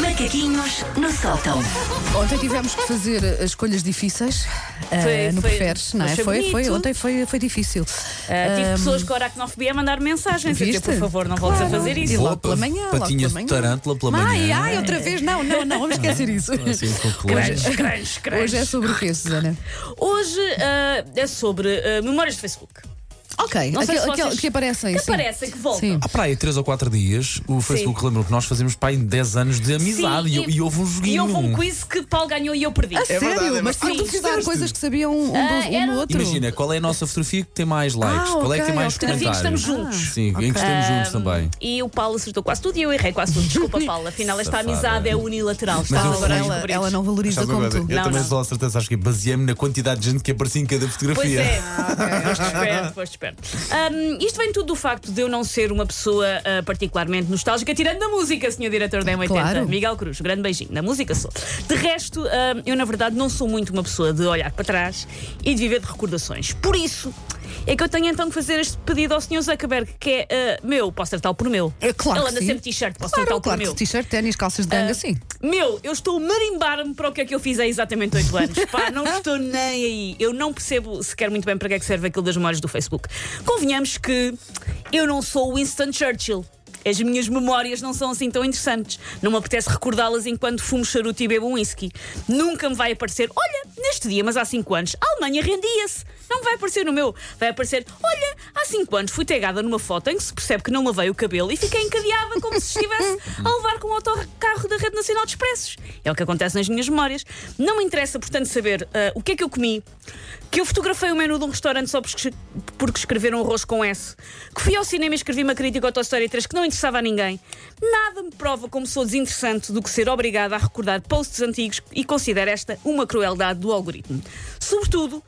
Macaquinhos no sótão. Ontem tivemos que fazer uh, escolhas difíceis. uh, Foi- no foi- preferes, não é? foi Foi, ontem foi, foi difícil. Ah, tive Ahm, pessoas com aracnofobia a mandar mensagens por favor, não voltes a Claro. fazer E isso. logo pela manhã. logo patinhas pela de manhã. tarântula pela Ai, manhã. ai, outra vez. Não, não, não, vamos esquecer isso. Assim, com Crunch, coisa. crunch, crunch. Hoje é sobre o quê, Susana? Hoje ah, é sobre ah, memórias de Facebook. Ok, Não sei aquele, se aquele vocês- que aparecem. Que sim. aparecem, que voltam. Sim. Há para aí 3 ou 4 dias, o Facebook lembrou que nós fazemos para aí 10 anos de amizade Sim, e, e houve um joguinho. E houve um quiz que Paulo ganhou e eu perdi. A sério? verdade, é Mas verdade. tinham que Sim. precisar coisas que sabiam um, um, Ah, do- um era- no outro. Imagina, qual é a nossa fotografia que tem mais likes? Ah, qual é que tem mais ok. Fotografia que comentários? estamos juntos. Sim, em que estamos juntos também. E o Paulo acertou quase tudo e eu errei quase tudo. Desculpa, Paulo. Afinal, esta Safada. amizade é unilateral. Está eu agora a ela, descobrir. ela não valoriza Sabe como coisa? tu. Eu Não, também não. sou a certeza, acho que baseei-me na quantidade de gente que aparecia em cada Pois fotografia. é, foste esperto, foste esperto. Ahm, isto vem tudo do facto de eu não ser uma pessoa ah, particularmente nostálgica, tirando da música, senhor diretor da M80, Claro. Miguel Cruz. Um grande beijinho. Na música sou. De resto, eu na verdade não sou muito uma pessoa de olhar para trás e de viver de recordações. Por isso. É que eu tenho então que fazer este pedido ao Sr. Zuckerberg, que é, ah, meu, posso tratá-lo por meu. É claro Ele que anda sempre t-shirt, posso Claro, tratá-lo por claro, meu. que t-shirt, ténis, calças de ganga, sim. Meu, eu estou a marimbar-me para o que é que eu fiz há exatamente 8 anos. Pá, não estou nem aí. Eu não percebo sequer muito bem para que é que serve aquilo das memórias do Facebook. Convenhamos que eu não sou o Winston Churchill. As minhas memórias não são assim tão interessantes. Não me apetece recordá-las enquanto fumo charuto e bebo um whisky. Nunca me vai aparecer, olha, neste dia, mas há 5 anos, a Alemanha rendia-se. Não me vai aparecer no meu. Vai aparecer, olha, há 5 anos fui tagada numa foto em que se percebe que não lavei o cabelo e fiquei encadeada como se estivesse a levar com o autocarro da Rede Nacional de Expressos. É o que acontece nas minhas memórias. Não me interessa, portanto, saber ah, o que é que eu comi, que eu fotografei o menu de um restaurante só porque, escreveram arroz com S, que fui ao cinema e escrevi uma crítica ao Toy Story 3 que não interessava a ninguém. Nada me prova como sou desinteressante do que ser obrigada a recordar posts antigos e considero esta uma crueldade do algoritmo. Sobretudo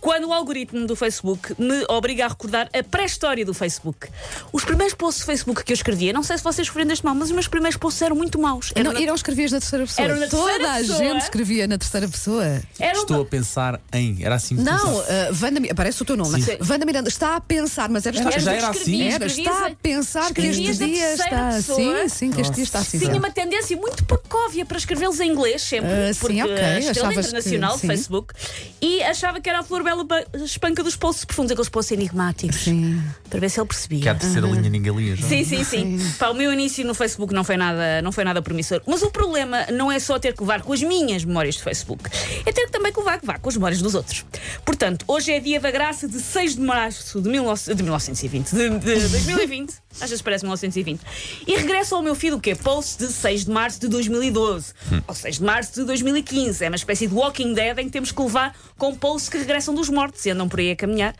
quando o algoritmo do Facebook me obriga a recordar a pré-história do Facebook. Os primeiros posts do Facebook que eu escrevia, não sei se vocês sofreram deste mal, mas os meus primeiros posts eram muito maus. E não, Eram e não escrevias na terceira pessoa? Na Toda terceira a pessoa. gente escrevia na terceira pessoa. eram Estou a pensar em. Era assim que Não, uh, Wanda, Mi- aparece o teu nome. Sim. Wanda Miranda está a pensar, mas era, Era- está, já Era era assim? era, está a pensar que este na dia está pessoa. assim, sim, que este dia está assim. Tinha uma tendência muito pacóvia para escrevê-los em inglês, sempre, Ah, sim, porque ok, a estrela que- internacional do sim. Facebook, e achava que era a Flor Bela espanca dos posts profundos, aqueles posts enigmáticos, Sim. para ver se ele percebia. Que há a terceira linha ninguém lia. já. Sim, sim, sim. Pá, o meu início no Facebook não foi, nada, não foi nada promissor. Mas o problema não é só ter que levar com as minhas memórias de Facebook, é ter também que levar, com as memórias dos outros. Portanto, hoje é dia da graça de 6 de março de, 19 de 1920, de, de 2020. Às vezes parece 1920. E regresso ao meu feed o quê? Post de 6 de março de 2012. Ou 6 de março de 2015. É uma espécie de Walking Dead em que temos que levar com posts que regressam dos mortos e andam por aí a caminhar.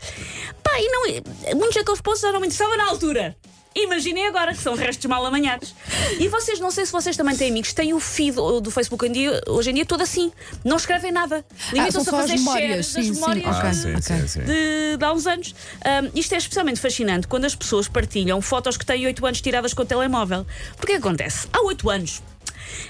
Pá, e não, muitos daqueles posts já não me interessavam na altura. Imaginem agora que são restos mal amanhados. E vocês, não sei se vocês também têm amigos, têm o feed do Facebook em dia- hoje em dia todo assim. Não escrevem nada. Ah, Limitam-se a só as fazer memórias. das Sim, sim, memórias ok, Ah, sim, sim, sim. de, de há uns anos. Ahm, isto é especialmente fascinante quando as pessoas partilham fotos que têm 8 anos tiradas com o telemóvel. Porque o que acontece? Há 8 anos.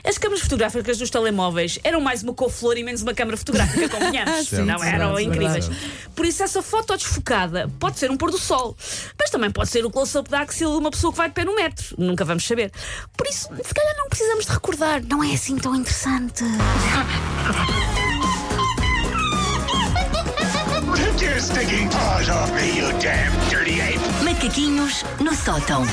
As câmaras fotográficas dos telemóveis eram mais uma couve-flor e menos uma câmara fotográfica, convenhamos. Sim, não eram verdade, incríveis. verdade. Por isso, essa foto desfocada pode ser um pôr do sol, mas também pode ser o close-up da axila de uma pessoa que vai de pé no metro. Nunca vamos saber. Por isso, se calhar não precisamos de recordar. Não é assim tão interessante. Macaquinhos no sótão.